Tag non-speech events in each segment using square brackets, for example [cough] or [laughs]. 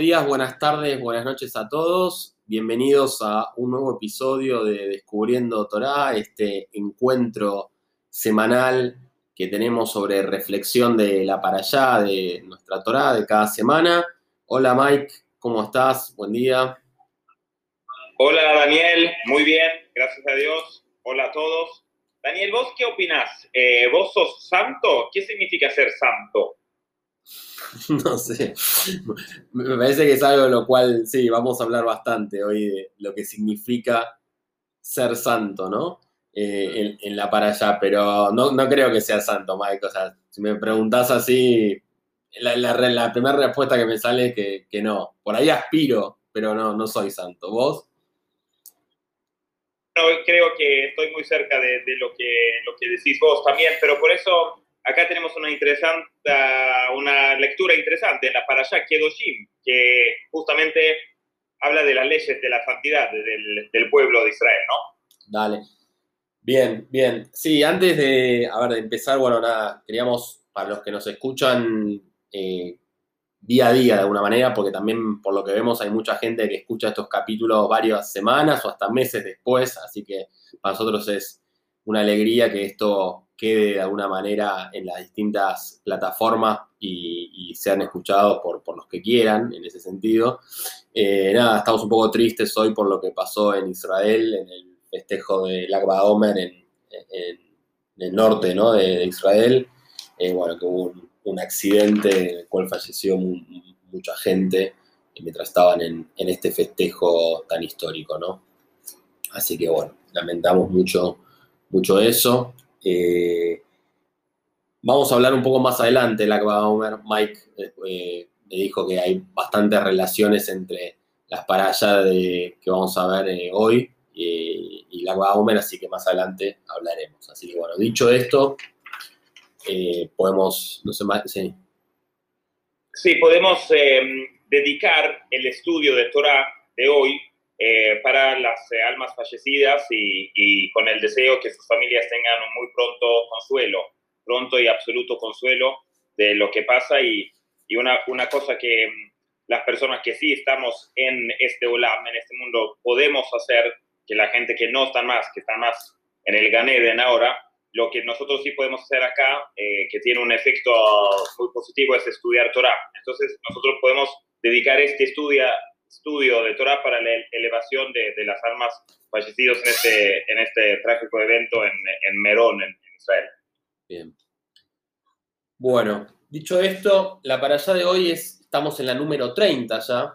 Días, buenas tardes, buenas noches a todos. Bienvenidos a un nuevo episodio de Descubriendo Torah, este encuentro semanal que tenemos sobre reflexión de la para allá, de nuestra Torah de cada semana. Hola Mike, ¿cómo estás? Buen día. Hola Daniel, muy bien, gracias a Dios. Hola a todos. Daniel, ¿vos qué opinás? Eh, ¿Vos sos santo? ¿Qué significa ser santo? [laughs] No sé. Me parece que es algo de lo cual, sí, vamos a hablar bastante hoy de lo que significa ser santo, ¿no? Eh, en, la para allá, pero no, creo que sea santo, Mike. O sea, si me preguntás así, la, primera respuesta que me sale es que, no. Por ahí aspiro, pero no, no soy santo. ¿Vos? No, creo que estoy muy cerca de, lo, que, lo que decís vos también, pero por eso acá tenemos una interesante, una lectura interesante en la Parashá Kedoshim, que justamente habla de las leyes de la santidad del, pueblo de Israel, ¿no? Dale. Bien, bien. Sí, antes de, a de empezar, bueno, nada, queríamos, para los que nos escuchan eh, día a día de alguna manera, porque también por lo que vemos hay mucha gente que escucha estos capítulos varias semanas o hasta meses después, así que para nosotros es una alegría que esto quede de alguna manera en las distintas plataformas y, sean escuchados por, los que quieran en ese sentido. Eh, nada, estamos un poco tristes hoy por lo que pasó en Israel, en el festejo del Akba Omer en, el norte ¿no? de, Israel. Eh, bueno, que hubo un, accidente en el cual falleció mucha gente mientras estaban en, este festejo tan histórico, ¿no? Así que bueno, lamentamos mucho, mucho eso. Eh, vamos a hablar un poco más adelante, la Homer. Mike eh, me dijo que hay bastantes relaciones entre las parallas que vamos a ver eh, hoy y, y la Homer, así que más adelante hablaremos. Así que bueno, dicho esto, podemos, no sé más, sí. Sí, podemos dedicar el estudio de Torah de hoy eh, para las eh, almas fallecidas y, con el deseo que sus familias tengan muy pronto consuelo, pronto y absoluto consuelo de lo que pasa y, y una, una, cosa que mm, las personas que sí estamos en este olam, en este mundo, podemos hacer, que la gente que no está más, que está más en el Ganeden ahora, lo que nosotros sí podemos hacer acá, eh, que tiene un efecto muy positivo, es estudiar Torah. Entonces, nosotros podemos dedicar este estudio, estudio de Torah para la elevación de, las almas fallecidos en este, en este trágico evento en, en Merón, en, Israel. Bien. Bueno, dicho esto, la para allá de hoy es, estamos en la número 30 ya,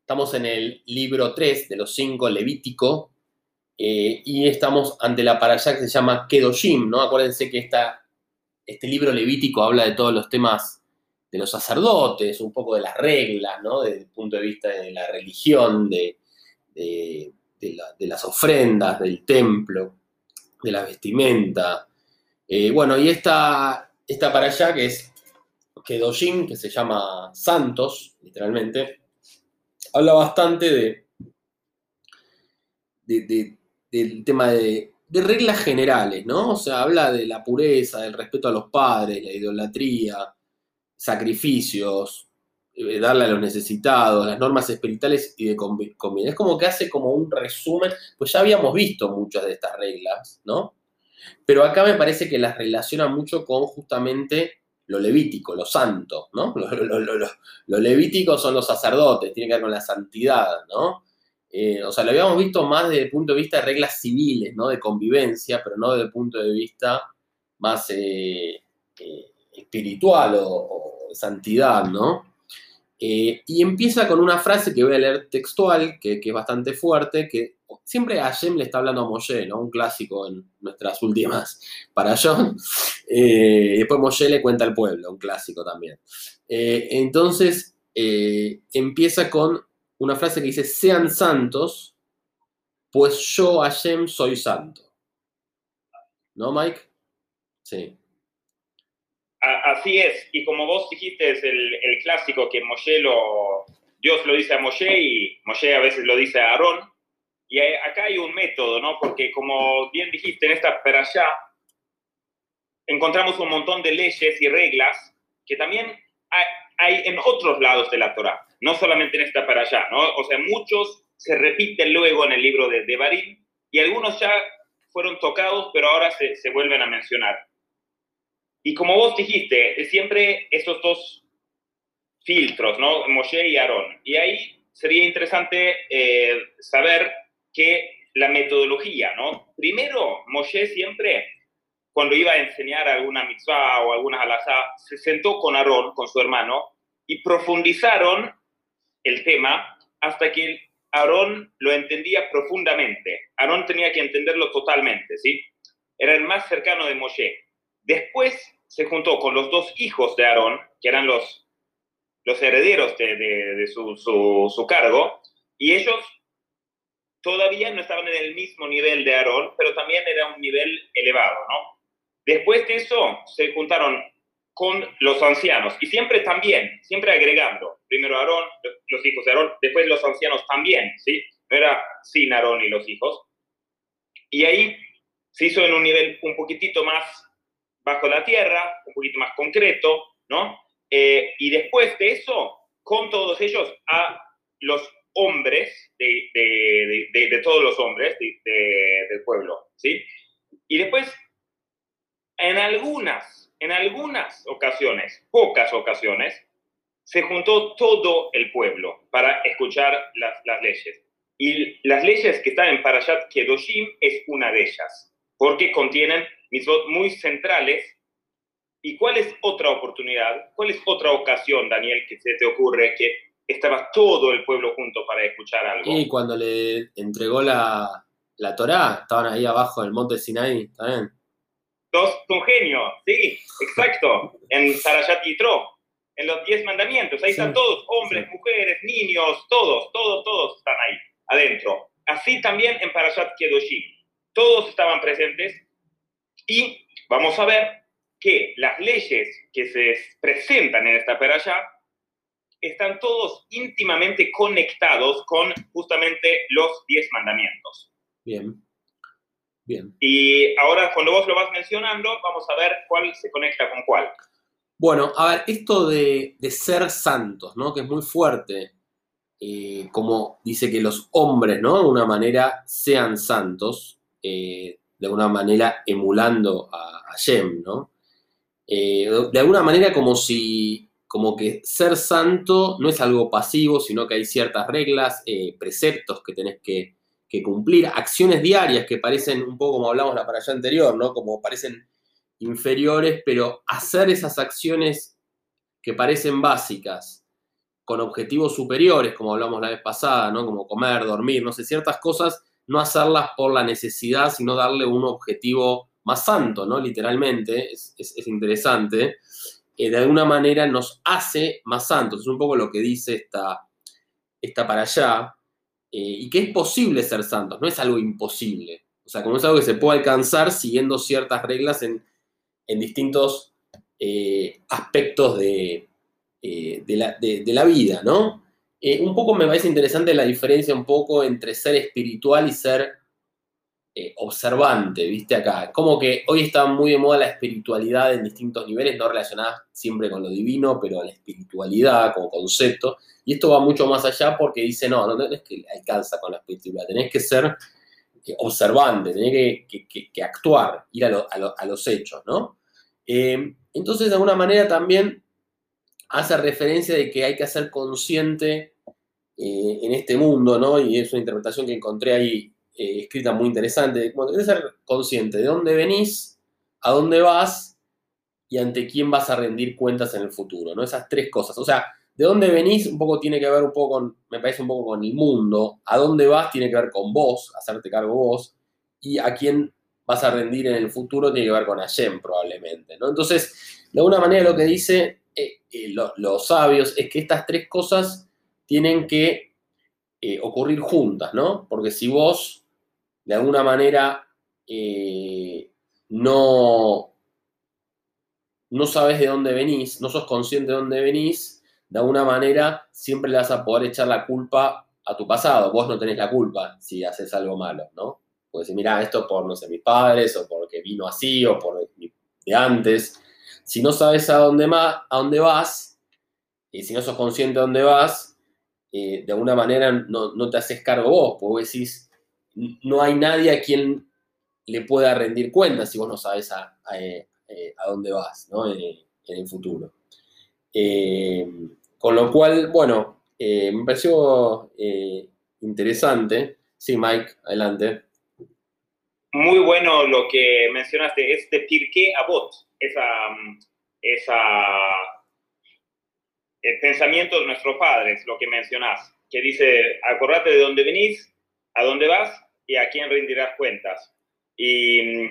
estamos en el libro 3 de los 5 Levítico, eh, y estamos ante la para allá que se llama Kedoshim, ¿no? Acuérdense que esta, este libro levítico habla de todos los temas de los sacerdotes, un poco de las reglas, ¿no? Desde el punto de vista de la religión, de, las ofrendas, del templo, de la vestimenta. Eh, bueno, y esta, esta para allá que es Kedoshin, que se llama Santos, literalmente, habla bastante de, del tema de, de reglas generales, ¿no? O sea, habla de la pureza, del respeto a los padres, la idolatría, sacrificios, eh, darle a los necesitados, las normas espirituales y de convivencia. Es como que hace como un resumen, pues ya habíamos visto muchas de estas reglas, ¿no? Pero acá me parece que las relaciona mucho con justamente lo levítico, lo santo, ¿no? [laughs] Lo, levítico son los sacerdotes, tiene que ver con la santidad, ¿no? Eh, o sea, lo habíamos visto más desde el punto de vista de reglas civiles, ¿no? De convivencia, pero no desde el punto de vista más eh, espiritual o santidad, ¿no? Eh, y empieza con una frase que voy a leer textual, que, es bastante fuerte, que siempre Hashem le está hablando a Moshe, ¿no? Un clásico en nuestras últimas para John. [laughs] Eh, después Moshe le cuenta al pueblo, un clásico también. Eh, entonces, empieza con una frase que dice, sean santos, pues yo, Hashem, soy santo. ¿No, Mike? Sí así es. Y como vos dijiste, es el, clásico que Moshe lo, Dios lo dice a Moshe y Moshe a veces lo dice a Aarón. Y acá hay un método, ¿no? Porque como bien dijiste, en esta perashá encontramos un montón de leyes y reglas que también hay, en otros lados de la Torah, no solamente en esta para allá, ¿no? O sea, muchos se repiten luego en el libro de Devarim y algunos ya fueron tocados, pero ahora se vuelven a mencionar. Y como vos dijiste, siempre estos dos filtros, ¿no? Moshe y Aarón. Y ahí sería interesante eh, saber que la metodología, ¿no? Primero, Moshe siempre, cuando iba a enseñar alguna mitzvah o alguna halajá, se sentó con Aarón, con su hermano, y profundizaron el tema hasta que Aarón lo entendía profundamente. Aarón tenía que entenderlo totalmente, ¿sí? Era el más cercano de Moshe. Después se juntó con los dos hijos de Aarón, que eran los, herederos de, su, su, cargo, y ellos todavía no estaban en el mismo nivel de Aarón, pero también era un nivel elevado, ¿no? Después de eso se juntaron con los ancianos, y siempre también, siempre agregando, primero Aarón, los hijos de Aarón, después los ancianos también, ¿sí? No era sin Aarón y los hijos. Y ahí se hizo en un nivel un poquitito más bajo la tierra, un poquito más concreto, ¿no? Eh, y después de eso, con todos ellos, a los hombres, de, de, todos los hombres del pueblo, ¿sí? Y después, en algunas, en algunas ocasiones, pocas ocasiones, se juntó todo el pueblo para escuchar las, las leyes. Y las leyes que están en Parashat Kedoshim es una de ellas, porque contienen mitzvot muy centrales. ¿Y cuál es otra oportunidad? ¿Cuál es otra ocasión, Daniel, que se te ocurre que estaba todo el pueblo junto para escuchar algo? Y cuando le entregó la, la Torá, estaban ahí abajo del monte Sinai, ¿también? Dos, un genio, sí, exacto, en Sarayat Yitro, en los diez mandamientos, ahí están todos, hombres, mujeres, niños, todos, todos, todos están ahí, adentro. Así también en Parashat Kedoshim, todos estaban presentes y vamos a ver que las leyes que se presentan en esta peralla están todos íntimamente conectados con justamente los diez mandamientos. Bien. Bien. Y ahora cuando vos lo vas mencionando, vamos a ver cuál se conecta con cuál. Bueno, a ver, esto de, ser santos, ¿no? Que es muy fuerte. Eh, como dice que los hombres, ¿no? De una manera sean santos. Eh, de alguna manera emulando a, a ¿no? Eh, de alguna manera como si, como que ser santo no es algo pasivo, sino que hay ciertas reglas, eh, preceptos que tenés que, cumplir, acciones diarias que parecen un poco como hablamos la para anterior, ¿no? Como parecen inferiores, pero hacer esas acciones que parecen básicas, con objetivos superiores, como hablamos la vez pasada, ¿no? Como comer, dormir, no sé, ciertas cosas no hacerlas por la necesidad, sino darle un objetivo más santo, ¿no? Literalmente, es, interesante. Eh, de alguna manera nos hace más santos. Es un poco lo que dice esta, esta para allá. Eh, y que es posible ser santos, no es algo imposible. O sea, como es algo que se puede alcanzar siguiendo ciertas reglas en, distintos eh, aspectos de, la, de, la, vida, ¿no? Eh, un poco me parece interesante la diferencia un poco entre ser espiritual y ser eh, observante, ¿viste? Acá. Como que hoy está muy de moda la espiritualidad en distintos niveles, no relacionada siempre con lo divino, pero la espiritualidad como concepto. Y esto va mucho más allá porque dice, no, no, es que alcanza con la espiritualidad, tenés que ser eh, observante, tenés que, actuar, ir a, los hechos, ¿no? entonces, de alguna manera también hace referencia de que hay que ser consciente eh, en este mundo, ¿no? Y es una interpretación que encontré ahí eh, escrita muy interesante. Bueno, ser consciente de dónde venís, a dónde vas y ante quién vas a rendir cuentas en el futuro, ¿no? Esas tres cosas. O sea, de dónde venís un poco tiene que ver un poco con, me parece un poco con el mundo, a dónde vas tiene que ver con vos, hacerte cargo vos, y a quién vas a rendir en el futuro tiene que ver con Hashem probablemente, ¿no? Entonces, de alguna manera lo que dice eh, los sabios es que estas tres cosas tienen que eh, ocurrir juntas, ¿no? Porque si vos de alguna manera eh, no, no sabes de dónde venís, no sos consciente de dónde venís, de alguna manera siempre le vas a poder echar la culpa a tu pasado. Vos no tenés la culpa si haces algo malo, ¿no? Puedes decir, mira, esto por, no sé, mis padres, o porque vino así, o por de antes. Si no sabes a dónde, a dónde vas, Y si no sos consciente de dónde vas, eh, de alguna manera no, te haces cargo vos, porque vos decís, no hay nadie a quien le pueda rendir cuenta si vos no sabes a, eh, dónde vas en, el futuro. con lo cual, bueno, me pareció interesante. Sí, Mike, adelante muy bueno lo que mencionaste, este Pirkei Avot, esa, esa el pensamiento de nuestros padres, lo que mencionás, que dice, acordate de dónde venís, a dónde vas y a quién rendirás cuentas. Y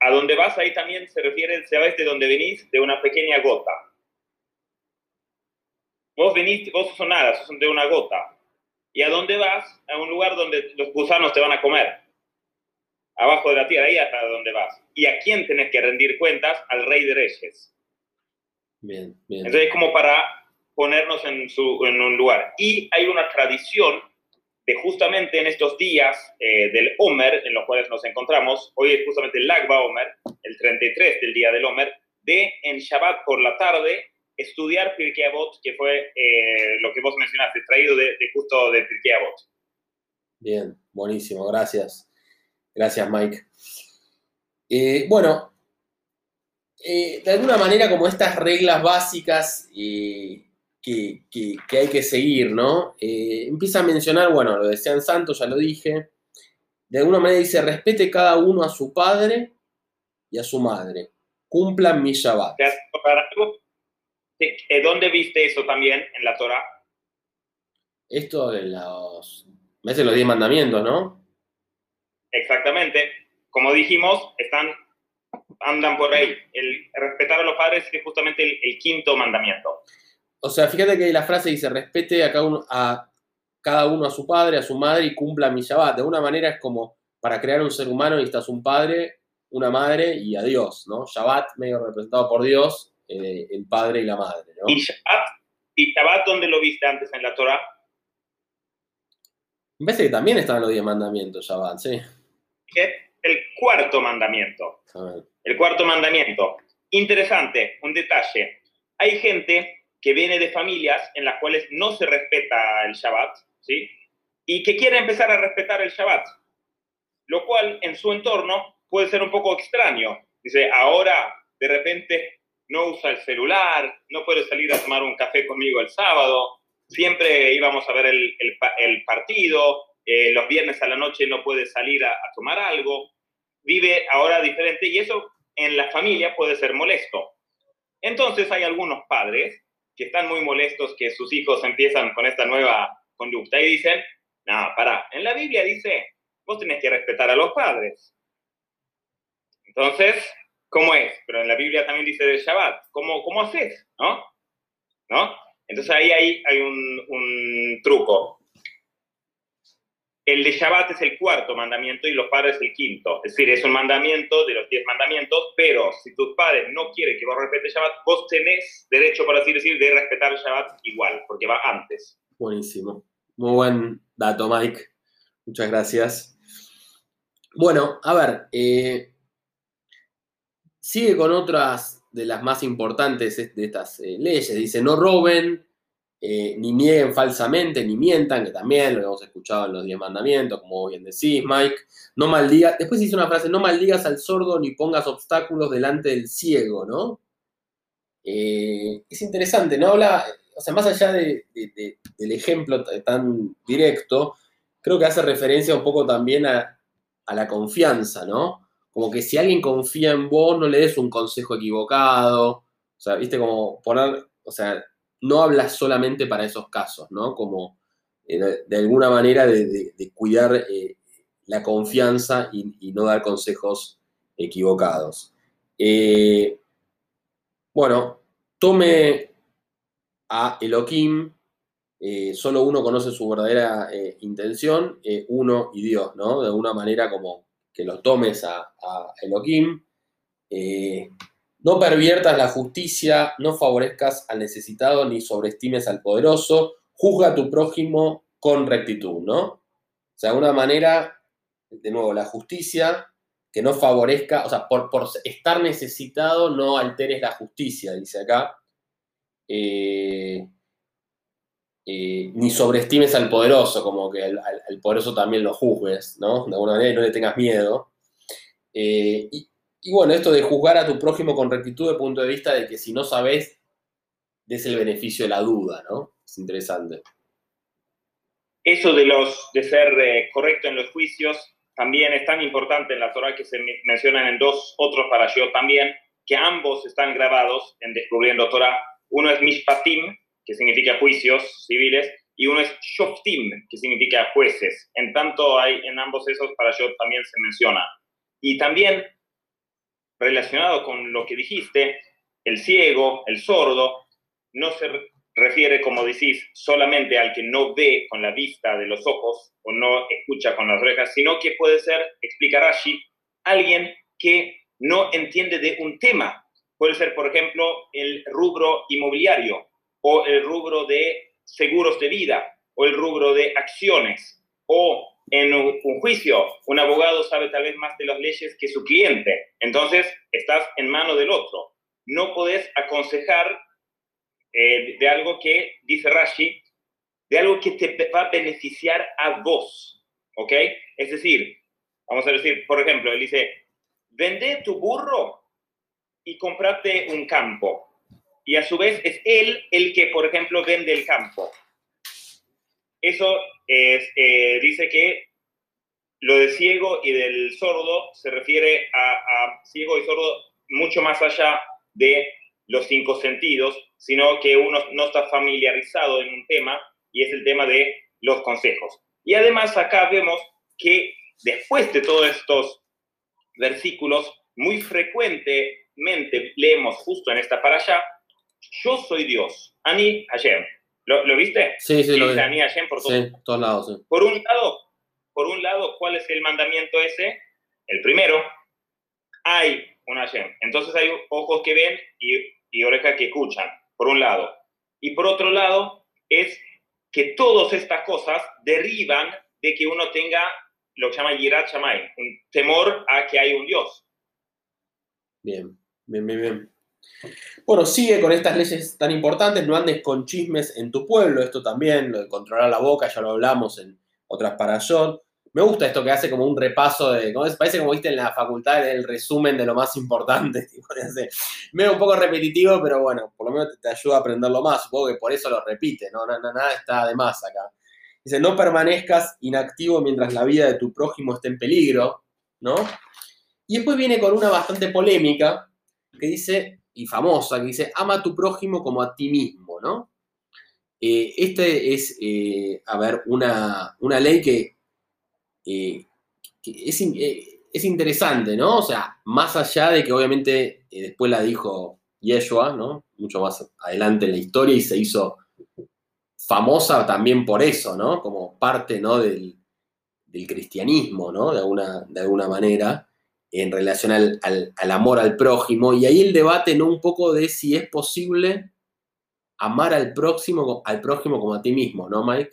a dónde vas ahí también se refiere, ¿sabes de dónde venís? De una pequeña gota. Vos venís, vos sos nada, sos de una gota. ¿Y a dónde vas? A un lugar donde los gusanos te van a comer abajo de la tierra, ahí hasta donde vas. ¿Y a quién tenés que rendir cuentas? Al rey de reyes. Bien, bien. Entonces, como para ponernos en, su, en un lugar. Y hay una tradición de justamente en estos días eh, del Omer, en los cuales nos encontramos, hoy es justamente el Lagba Omer, el 33 del día del Omer, de en Shabbat por la tarde estudiar Pirkei Avot, que fue eh, lo que vos mencionaste, traído de, de justo de Pirkei Avot. Bien, buenísimo, gracias. Gracias, Mike. Eh, bueno, eh, de alguna manera como estas reglas básicas eh, que, hay que seguir, ¿no? empieza a mencionar, bueno, lo decían Santos, ya lo dije. De alguna manera dice, respete cada uno a su padre y a su madre. Cumplan mi Shabbat. ¿Dónde viste eso también en la Torah? Esto de los, de los diez mandamientos, ¿no? Exactamente. Como dijimos, están, andan por ahí. El respetar a los padres es justamente el, quinto mandamiento. O sea, fíjate que la frase dice, respete a cada, uno, a cada uno a su padre, a su madre y cumpla mi Shabbat. De alguna manera es como para crear un ser humano necesitas un padre, una madre y a Dios, ¿no? Shabbat medio representado por Dios, eh, el padre y la madre, ¿no? ¿Y Shabbat? ¿Y Shabbat dónde lo viste antes en la Torah? Me parece que también estaban los diez mandamientos, Shabbat, sí el cuarto mandamiento. El cuarto mandamiento. Interesante, un detalle. Hay gente que viene de familias en las cuales no se respeta el Shabbat, ¿sí? Y que quiere empezar a respetar el Shabbat, lo cual en su entorno puede ser un poco extraño. Dice, ahora de repente no usa el celular, no puede salir a tomar un café conmigo el sábado, siempre íbamos a ver el, partido, eh, los viernes a la noche no puede salir a, tomar algo, vive ahora diferente y eso en la familia puede ser molesto. Entonces hay algunos padres que están muy molestos que sus hijos empiezan con esta nueva conducta y dicen, no, para, en la Biblia dice, vos tenés que respetar a los padres. Entonces, ¿cómo es? Pero en la Biblia también dice del Shabbat, ¿cómo, cómo haces? ¿No? ¿No? Entonces ahí hay, hay un, un truco. El de Shabbat es el cuarto mandamiento y los padres el quinto. Es decir, es un mandamiento de los diez mandamientos, pero si tus padres no quieren que vos respetes Shabbat, vos tenés derecho, por así decir, de respetar Shabbat igual, porque va antes. Buenísimo. Muy buen dato, Mike. Muchas gracias. Bueno, a ver, eh, sigue con otras de las más importantes de estas eh, leyes. Dice, no roben, eh, ni nieguen falsamente, ni mientan, que también lo hemos escuchado en los diez mandamientos, como bien decís, Mike. No maldigas, después dice una frase, no maldigas al sordo ni pongas obstáculos delante del ciego, ¿no? Eh, es interesante, ¿no? Habla, o sea, más allá del ejemplo tan directo, creo que hace referencia un poco también a, a la confianza, ¿no? Como que si alguien confía en vos, no le des un consejo equivocado, o sea, viste, como poner, o sea, no habla solamente para esos casos, ¿no? Como eh, de, alguna manera de, cuidar eh, la confianza y, no dar consejos equivocados. Eh, bueno, tome a Elohim, solo uno conoce su verdadera intención, uno y Dios, ¿no? De alguna manera como que lo tomes a, a Elohim. No perviertas la justicia, no favorezcas al necesitado ni sobreestimes al poderoso, juzga a tu prójimo con rectitud, ¿no? O sea, de alguna manera, de nuevo, la justicia que no favorezca, o sea, por, estar necesitado no alteres la justicia, dice acá. eh, eh, ni sobreestimes al poderoso, como que al, poderoso también lo juzgues, ¿no? De alguna manera no le tengas miedo. Eh, y, y, bueno, esto de juzgar a tu prójimo con rectitud de punto de vista de que si no sabes, des el beneficio de la duda, ¿no? Es interesante. Eso de, los, de ser correcto en los juicios también es tan importante en la Torah que se mencionan en dos otros parashot también, que ambos están grabados en Descubriendo Torah. Uno es Mishpatim, que significa juicios civiles, y uno es Shoftim, que significa jueces. En tanto, hay en ambos esos parashot también se menciona. Y también, relacionado con lo que dijiste, el ciego, el sordo, no se refiere, como decís, solamente al que no ve con la vista de los ojos o no escucha con las orejas, sino que puede ser, explicar allí, alguien que no entiende de un tema. Puede ser, por ejemplo, el rubro inmobiliario o el rubro de seguros de vida o el rubro de acciones o en un, juicio, un abogado sabe tal vez más de las leyes que su cliente. Entonces, estás en mano del otro. No podés aconsejar eh, de algo que, dice Rashi, de algo que te va a beneficiar a vos, ¿ok? Es decir, vamos a decir, por ejemplo, él dice, vende tu burro y comprate un campo. Y a su vez es él el que, por ejemplo, vende el campo. Eso es, eh, dice que lo de ciego y del sordo se refiere a, a ciego y sordo mucho más allá de los cinco sentidos, sino que uno no está familiarizado en un tema y es el tema de los consejos. Y además acá vemos que después de todos estos versículos, muy frecuentemente leemos justo en esta para allá, yo soy Dios, Ani Hashem. ¿Lo, viste? Sí, sí, lo vi. Ani Hashem por todos lados. Por un lado, por un lado, ¿cuál es el mandamiento ese? El primero, hay un Hashem. Entonces hay ojos que ven y y orejas que escuchan, por un lado. Y por otro lado, es que todas estas cosas derivan de que uno tenga lo que se llama Yirat Shamay, un temor a que hay un Dios. Bien, bien, bien, bien. Bueno, sigue con estas leyes tan importantes, no andes con chismes en tu pueblo, esto también, lo de controlar la boca, ya lo hablamos en otras parashot. Me gusta esto que hace como un repaso de, parece como viste en la facultad el resumen de lo más importante. [laughs] Medio un poco repetitivo, pero bueno, por lo menos te, ayuda a aprenderlo más. Supongo que por eso lo repite, ¿no? Nada, está de más acá. Dice, no permanezcas inactivo mientras la vida de tu prójimo esté en peligro, ¿no? Y después viene con una bastante polémica que dice, y famosa, que dice, ama a tu prójimo como a ti mismo, ¿no? Eh, este es, eh, a ver, una, una ley que eh, eh, es, interesante, ¿no? O sea, más allá de que obviamente después la dijo Yeshua, ¿no? Mucho más adelante en la historia y se hizo famosa también por eso, ¿no? Como parte, ¿no? Del, cristianismo, ¿no? De alguna, de alguna manera, en relación al, al, amor al prójimo. Y ahí el debate, ¿no? Un poco de si es posible amar al próximo, al prójimo como a ti mismo, ¿no, Mike?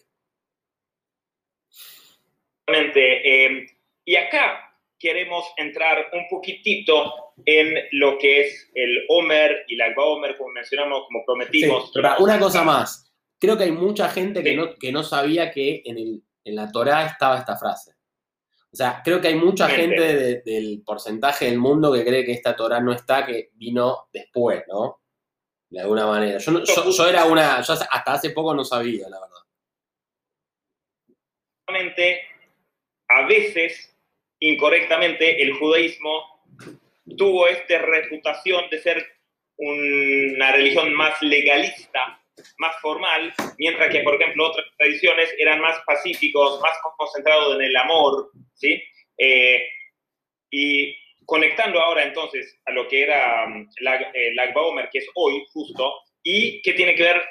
Eh, y acá queremos entrar un poquitito en lo que es el Homer y la Homer, como mencionamos, como prometimos. una cosa más. Creo que hay mucha gente que, no, que no sabía que en, el, en la Torah estaba esta frase. O sea, creo que hay mucha gente del porcentaje del mundo que cree que esta Torah no está, que vino después, ¿no? De alguna manera. Yo, yo, era una, yo hasta hace poco no sabía, la verdad a veces, incorrectamente, el judaísmo tuvo esta reputación de ser una religión más legalista, más formal, mientras que, por ejemplo, otras tradiciones eran más pacíficos, más concentrados en el amor, ¿sí? Eh, y conectando ahora entonces a lo que era um, el Agba Omer, que es hoy justo, y qué tiene que ver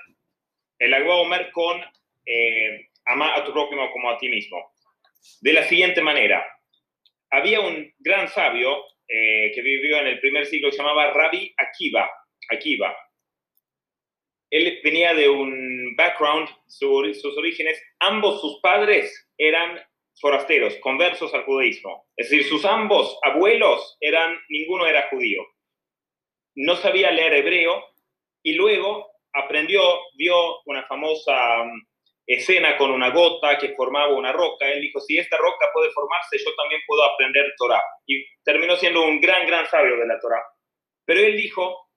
el Agba Omer con eh, a tu prójimo como a ti mismo de la siguiente manera. Había un gran sabio eh, que vivió en el primer siglo se llamaba Rabbi Akiva. Akiva. Él venía de un background, sus orígenes, ambos sus padres eran forasteros, conversos al judaísmo. Es decir, sus ambos abuelos eran, ninguno era judío. No sabía leer hebreo y luego aprendió, vio una famosa mm, escena con una gota que formaba una roca. Él dijo, si esta roca puede formarse, yo también puedo aprender Torah. Y terminó siendo un gran, gran sabio de la Torah. Pero él dijo,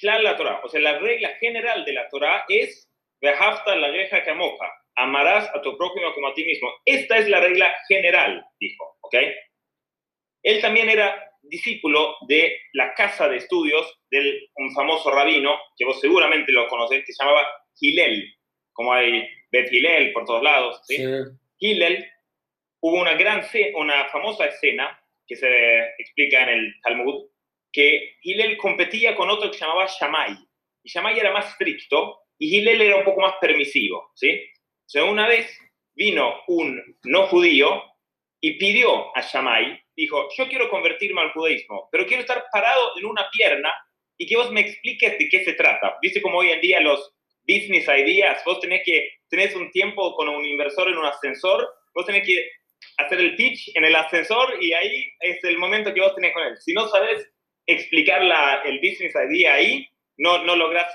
claro, la Torah, o sea, la regla general de la Torah es, Vejafta la vieja camoja, amarás a tu prójimo como a ti mismo. Esta es la regla general, dijo, ¿ok? Él también era discípulo de la casa de estudios de un famoso rabino, que vos seguramente lo conocés, que se llamaba Hillel, como hay Bet Hillel por todos lados. ¿sí? Hillel, hubo una, gran, una famosa escena que se explica en el Talmud, que Hillel competía con otro que se llamaba Shammai. Y Shammai era más estricto y Hillel era un poco más permisivo. ¿sí? O sea, una vez vino un no judío y pidió a Shammai, dijo, yo quiero convertirme al judaísmo, pero quiero estar parado en una pierna y que vos me expliques de qué se trata. Viste como hoy en día los business ideas, vos tenés que, tenés un tiempo con un inversor en un ascensor, vos tenés que hacer el pitch en el ascensor y ahí es el momento que vos tenés con él. Si no sabes explicar la, el business idea ahí, no, no lográs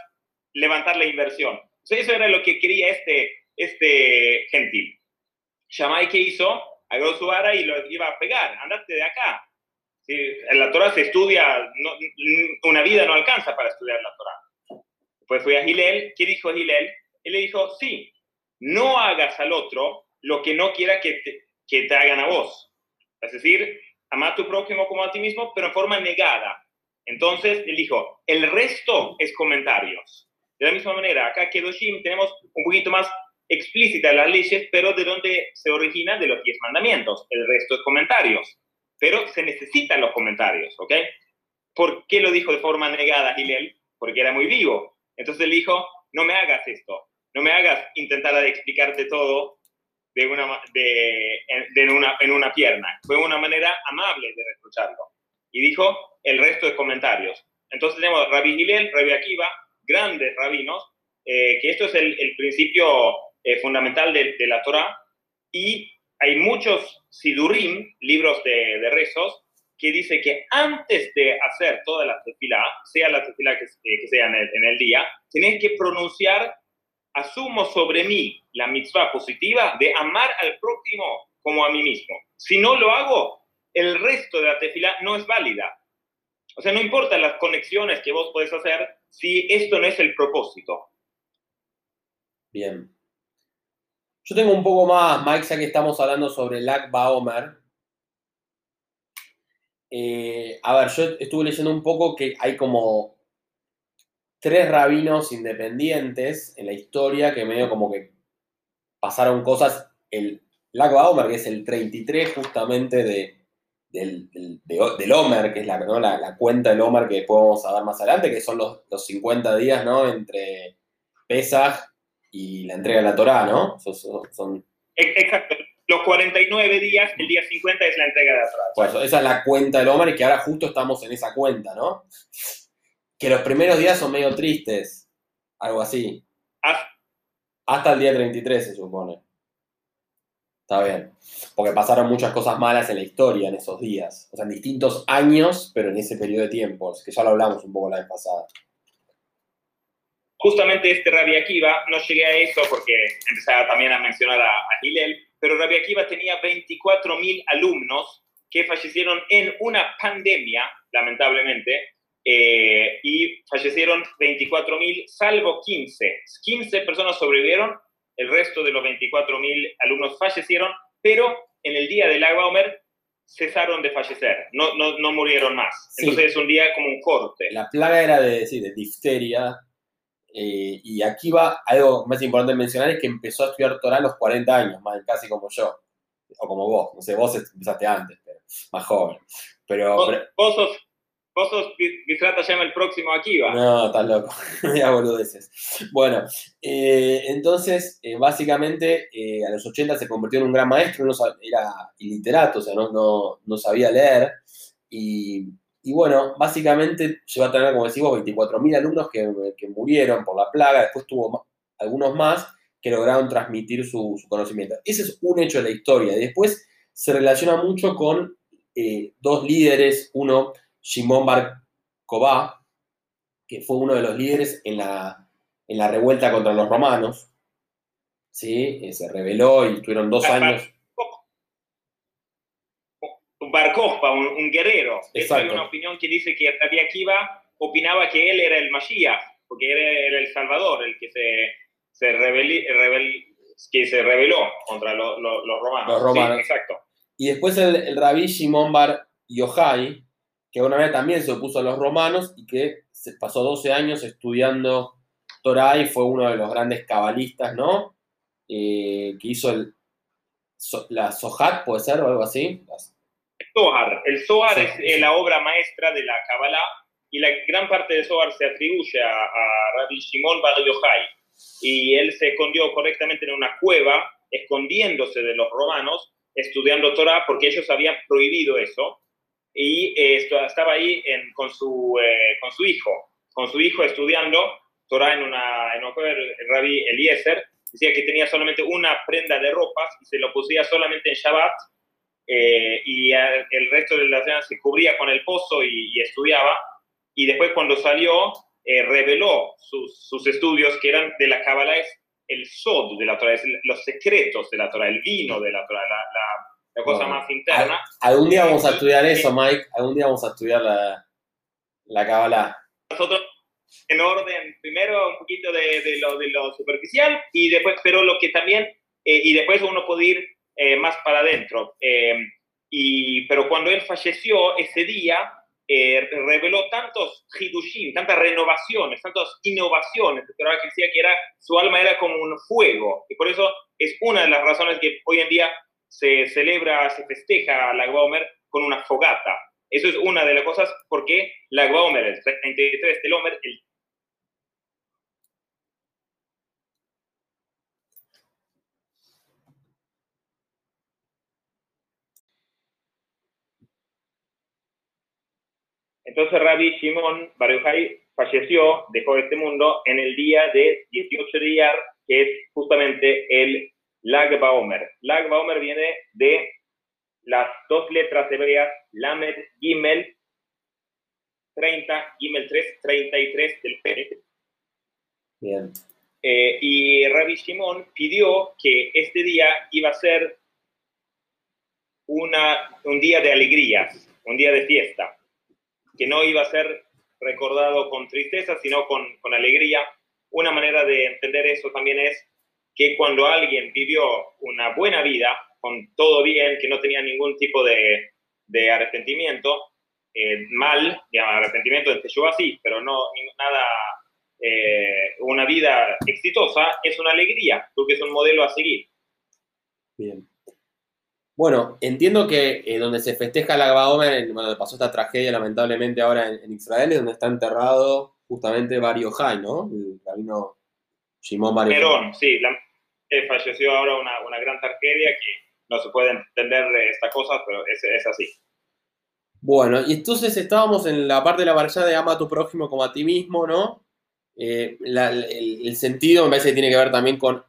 levantar la inversión. eso era lo que quería este, este gentil. Shammai, ¿qué hizo? agarró su vara y lo iba a pegar, andate de acá. En la Torah se estudia, una vida no alcanza para estudiar la Torah. Después fui a Gilel, ¿qué dijo Gilel? Él le dijo, sí, no hagas al otro lo que no quiera que te, que te hagan a vos. Es decir, ama a tu prójimo como a ti mismo, pero en forma negada. Entonces, él dijo, el resto es comentarios. De la misma manera, acá Kedoshim tenemos un poquito más explícita las leyes, pero de dónde se origina de los diez mandamientos. El resto es comentarios. Pero se necesitan los comentarios, ¿ok? ¿Por qué lo dijo de forma negada Hillel? Porque era muy vivo. Entonces él dijo, no me hagas esto, no me hagas intentar explicarte todo de una, de, en, una, en una pierna. Fue una manera amable de reprocharlo. Y dijo, el resto de comentarios. Entonces tenemos Rabbi Hillel, Rabbi Akiva, grandes rabinos, eh, que esto es el, el principio eh, fundamental de, la Torah, y hay muchos sidurim, libros de, rezos, que dice que antes de hacer toda la tefilá, sea la tefilá que, que sea en el, día, tenés que pronunciar, asumo sobre mí la mitzvah positiva de amar al prójimo como a mí mismo. Si no lo hago, el resto de la tefilá no es válida. O sea, no importa las conexiones que vos podés hacer si esto no es el propósito. Bien. Yo tengo un poco más, Mike, ya que estamos hablando sobre Lag Baomer. Eh, a ver, yo estuve leyendo un poco que hay como tres rabinos independientes en la historia que medio como que pasaron cosas. El Lag Baomer, que es el 33 justamente de, del, del, Omer, que es la, la, cuenta del Omer que después vamos a dar más adelante, que son los, los 50 días ¿no? entre Pesach y la entrega de la Torá, ¿no? Son, Exacto. Los 49 días, el día 50 es la entrega de la Torá. Pues esa es la cuenta del hombre y que ahora justo estamos en esa cuenta, ¿no? Que los primeros días son medio tristes, algo así. Hasta el día 33 se supone. Está bien. Porque pasaron muchas cosas malas en la historia en esos días. O sea, en distintos años, pero en ese periodo de tiempo, que ya lo hablamos un poco la vez pasada justamente este Rabbi Akiva, no llegué a eso porque empezaba también a mencionar a, a Hillel, pero Rabbi Akiva tenía 24.000 alumnos que fallecieron en una pandemia, lamentablemente, eh, y fallecieron 24.000, salvo 15. 15 personas sobrevivieron, el resto de los 24.000 alumnos fallecieron, pero en el día del Omer cesaron de fallecer, no, no, no murieron más. Entonces es un día como un corte. La plaga era de, decir, de difteria, eh, y aquí va algo más importante mencionar, es que empezó a estudiar Torah a los 40 años, más casi como yo, o como vos, no sé, vos empezaste antes, pero más joven. Pero, vos, sos, vos sos llama el próximo Akiva. No, estás loco, [laughs] ya boludeces. Bueno, eh, entonces, eh, básicamente, a los 80 se convirtió en un gran maestro, no era iliterato, o sea, no, no, no sabía leer, y y bueno, básicamente llegó a tener, como decimos, 24.000 alumnos que, murieron por la plaga, después tuvo algunos más que lograron transmitir su, conocimiento. Ese es un hecho de la historia. Y después se relaciona mucho con eh, dos líderes, uno, Shimon Bar Koba, que fue uno de los líderes en la, en la revuelta contra los romanos. ¿sí? Eh, se rebeló y tuvieron dos años. Bar un, un guerrero. Hay una opinión que dice que Rabbi Akiva opinaba que él era el Mashiach, porque era, el Salvador, el que se, se, que se rebeló contra los romanos. Los romanos. exacto. Y después el, el rabí Shimon Bar Yochai, que una vez también se opuso a los romanos y que se pasó 12 años estudiando Torah y fue uno de los grandes cabalistas, ¿no? Eh, que hizo el, la Sohat, puede ser, o algo así. El Zohar. El Zohar es eh, la obra maestra de la Kabbalah y la gran parte del Zohar se atribuye a, a Rabbi Shimon Bar Yochai. Y él se escondió correctamente en una cueva, escondiéndose de los romanos, estudiando Torah, porque ellos habían prohibido eso. Y eh, estaba ahí con, su, con su hijo, con su hijo estudiando Torah en una, en una el Rabbi Eliezer, decía que tenía solamente una prenda de ropas y se lo pusía solamente en Shabbat eh, y el resto de la semana se cubría con el pozo y, estudiaba. Y después cuando salió, eh, reveló sus, sus, estudios que eran de la Kabbalah, es el sod de la Torah, es los secretos de la Torah, el vino de la Torah, la, la, cosa más interna. Algún día vamos a estudiar eso, Mike, algún día vamos a estudiar la, la Kabbalah. Nosotros en orden, primero un poquito de, de, lo, de lo superficial, y después, pero lo que también, eh, y después uno puede ir eh, más para adentro. Eh, y, pero cuando él falleció, ese día reveló tantos hidushim, tantas renovaciones, tantas innovaciones, pero que decía que era, su alma era como un fuego, y por eso es una de las razones que hoy en día se celebra, se festeja la Gomer con una fogata. Eso es una de las cosas porque la Gomer, el 33 del Homer, el Entonces Rabbi Shimon Bar falleció, dejó este mundo en el día de 18 de Iyar, que es justamente el Lag Baomer. Lag Baomer viene de las dos letras hebreas Lamed Gimel 30, Gimel 3, 33 del Pérez. Bien. Eh, y Rabbi Shimon pidió que este día iba a ser una, un día de alegrías, un día de fiesta que no iba a ser recordado con tristeza, sino con, con alegría. Una manera de entender eso también es que cuando alguien vivió una buena vida, con todo bien, que no tenía ningún tipo de, de arrepentimiento, eh, mal, digamos, arrepentimiento de Teshuvah sí, pero no nada, eh, una vida exitosa, es una alegría, porque es un modelo a seguir. Bien. Bueno, entiendo que eh, donde se festeja la Omer, bueno, pasó esta tragedia lamentablemente ahora en, Israel, es donde está enterrado justamente Bario Jai, ¿no? El rabino Shimon sí, falleció ahora una, una, gran tragedia que no se puede entender esta cosa, pero es, es así. Bueno, y entonces estábamos en la parte de la barrera de ama a tu prójimo como a ti mismo, ¿no? Eh, el, sentido me parece que tiene que ver también con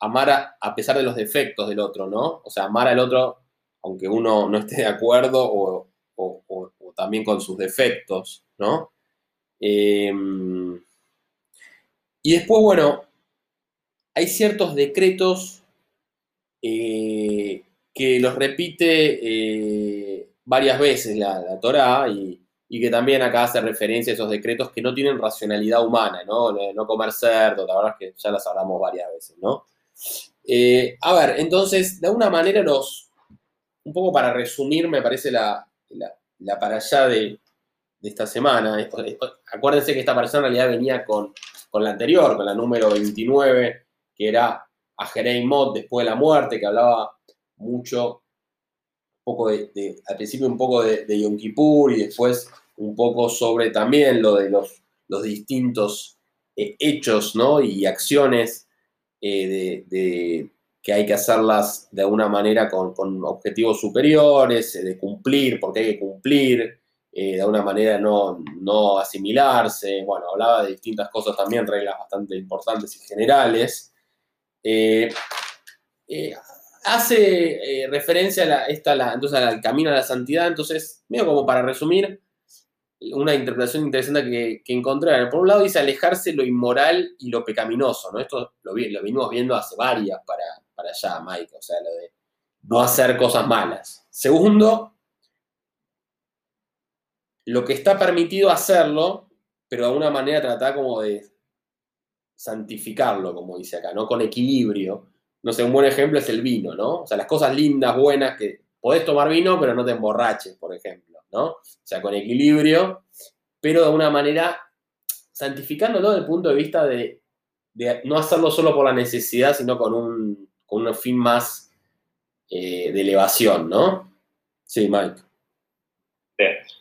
amar a, pesar de los defectos del otro, ¿no? O sea, amar al otro aunque uno no esté de acuerdo o, también con sus defectos, ¿no? Em, y después, bueno, hay ciertos decretos eh, que los repite eh, varias veces la, la Torah y, que también acá hace referencia a esos decretos que no tienen racionalidad humana, ¿no? No comer cerdo, la verdad es que ya las hablamos varias veces, ¿no? Eh, a ver, entonces, de alguna manera los, un poco para resumir, me parece la, la, para allá de, esta semana. Acuérdense que esta persona en realidad venía con, con la anterior, con la número 29, era a Jerey Mott después de la muerte, que hablaba mucho, un poco de, al principio un poco de, de, Yom Kippur y después un poco sobre también lo de los, los distintos eh, hechos ¿no? y acciones eh, de, que hay que hacerlas de alguna manera con, objetivos superiores, eh, de cumplir, porque hay que cumplir, de alguna manera no, no, asimilarse. Bueno, hablaba de distintas cosas también, reglas bastante importantes y generales. Hace referencia a esta, entonces, al camino a la santidad, entonces, medio como para resumir, una interpretación interesante que, encontré. Por un lado dice alejarse lo inmoral y lo pecaminoso, ¿no? Esto lo, lo venimos viendo hace varias para, para allá, Mike, o sea, lo de no hacer cosas malas. Segundo, lo que está permitido hacerlo, pero de alguna manera tratar como de santificarlo, como dice acá, ¿no? Con equilibrio. No sé, un buen ejemplo es el vino, ¿no? O sea, las cosas lindas, buenas, que podés tomar vino, pero no te emborraches, por ejemplo, ¿no? O sea, con equilibrio, pero de alguna manera santificándolo desde el punto de vista de, no hacerlo solo por la necesidad, sino con un, con un fin más eh, de elevación, ¿no? Sí, Mike.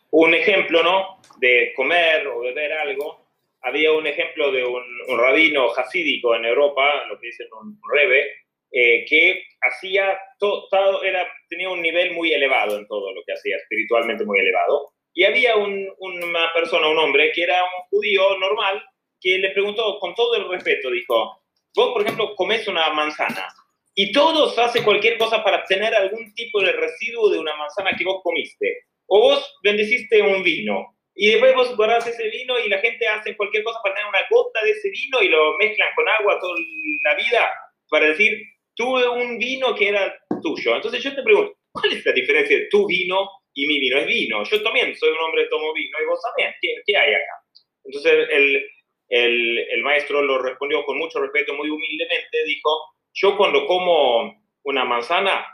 Un ejemplo, ¿no? De comer o beber algo. Había un ejemplo de un, rabino hasídico en Europa, lo que dicen un rebe, eh, que hacía todo, era, tenía un nivel muy elevado en todo lo que hacía, espiritualmente muy elevado. Y había una persona, un hombre, que era un judío normal, que le preguntó con todo el respeto, dijo, vos, por ejemplo, comes una manzana y todos hacen cualquier cosa para tener algún tipo de residuo de una manzana que vos comiste. O vos bendeciste un vino y después vos guardás ese vino y la gente hace cualquier cosa para tener una gota de ese vino y lo mezclan con agua toda la vida para decir, tuve un vino que era tuyo. Entonces yo te pregunto, ¿cuál es la diferencia de tu vino y mi vino? Es vino. Yo también soy un hombre que tomo vino y vos también. ¿Qué, hay acá? Entonces el, el, el maestro lo respondió con mucho respeto, muy humildemente, dijo, yo cuando como una manzana,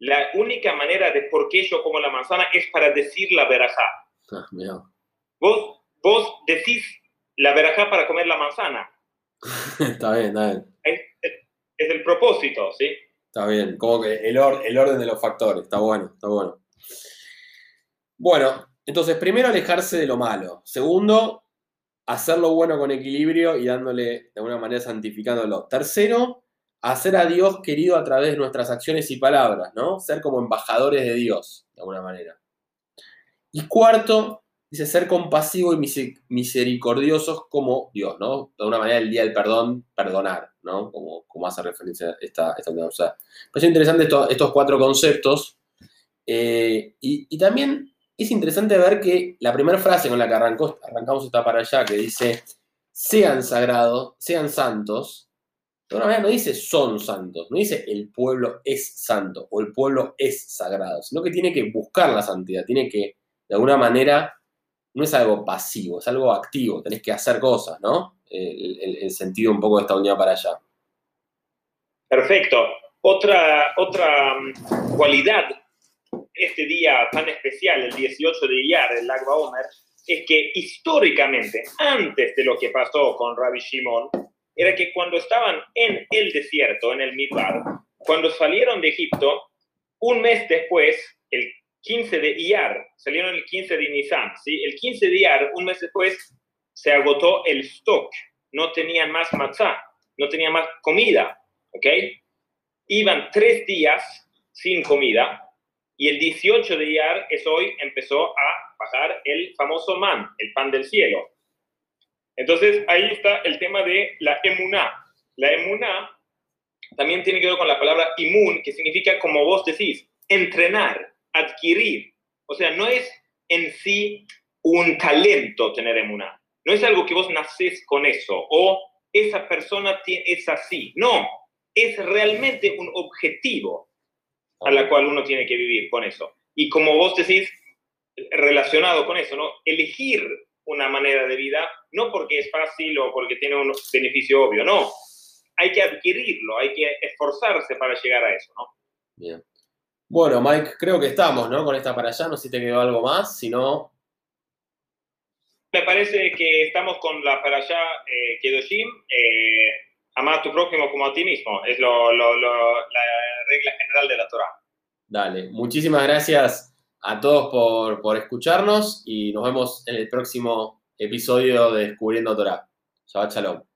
la única manera de por qué yo como la manzana es para decir la verajá. Ah, vos, vos decís la verajá para comer la manzana. [laughs] está bien, está bien. Es, el propósito, ¿sí? Está bien, como que el, el orden de los factores, está bueno, está bueno. Bueno, entonces, primero alejarse de lo malo. Segundo, hacer lo bueno con equilibrio y dándole de alguna manera santificándolo. Tercero, hacer a Dios querido a través de nuestras acciones y palabras, ¿no? Ser como embajadores de Dios, de alguna manera. Y cuarto, dice ser compasivo y misericordiosos como Dios, ¿no? De alguna manera el día del perdón, perdonar, ¿no? Como, como hace referencia esta, esta o sea, interesante estos cuatro conceptos. Eh, y, también es interesante ver que la primera frase con la que arrancó, arrancamos está para allá, que dice, sean sagrados, sean santos, de alguna manera no dice son santos, no dice el pueblo es santo o el pueblo es sagrado, sino que tiene que buscar la santidad, tiene que, de alguna manera, no es algo pasivo, es algo activo, tenés que hacer cosas, ¿no? El, sentido un poco de esta unidad para allá. Perfecto. Otra, otra mm, cualidad este día tan especial, el 18 de Iyar, el Lagba Omer, es que históricamente, antes de lo que pasó con Rabbi Shimon, era que cuando estaban en el desierto, en el Midbar, cuando salieron de Egipto, un mes después, el 15 de Iyar, salieron el 15 de Nisan, ¿sí? El 15 de Iyar, un mes después, se agotó el stock, no tenían más matzah, no tenían más comida, ¿ok? Iban tres días sin comida y el 18 de Iyar, es hoy, empezó a bajar el famoso man, el pan del cielo. Entonces, ahí está el tema de la emuná. La emuná también tiene que ver con la palabra imun, que significa, como vos decís, entrenar, adquirir. O sea, no es en sí un talento tener emuná. No es algo que vos nacés con eso o esa persona es así. No, es realmente un objetivo a la cual uno tiene que vivir con eso. Y como vos decís, relacionado con eso, ¿no? Elegir una manera de vida, no porque es fácil o porque tiene un beneficio obvio, no. Hay que adquirirlo, hay que esforzarse para llegar a eso, ¿no? Bien. Bueno, Mike, creo que estamos, ¿no? Con esta para allá, no sé si te quedó algo más, si no... Me parece que estamos con la para allá eh, Kedoshim, eh, amar a tu prójimo como a ti mismo, es lo, la regla general de la Torah. Dale, muchísimas gracias a todos por, por escucharnos y nos vemos en el próximo episodio de Descubriendo Torah. Shabbat Shalom.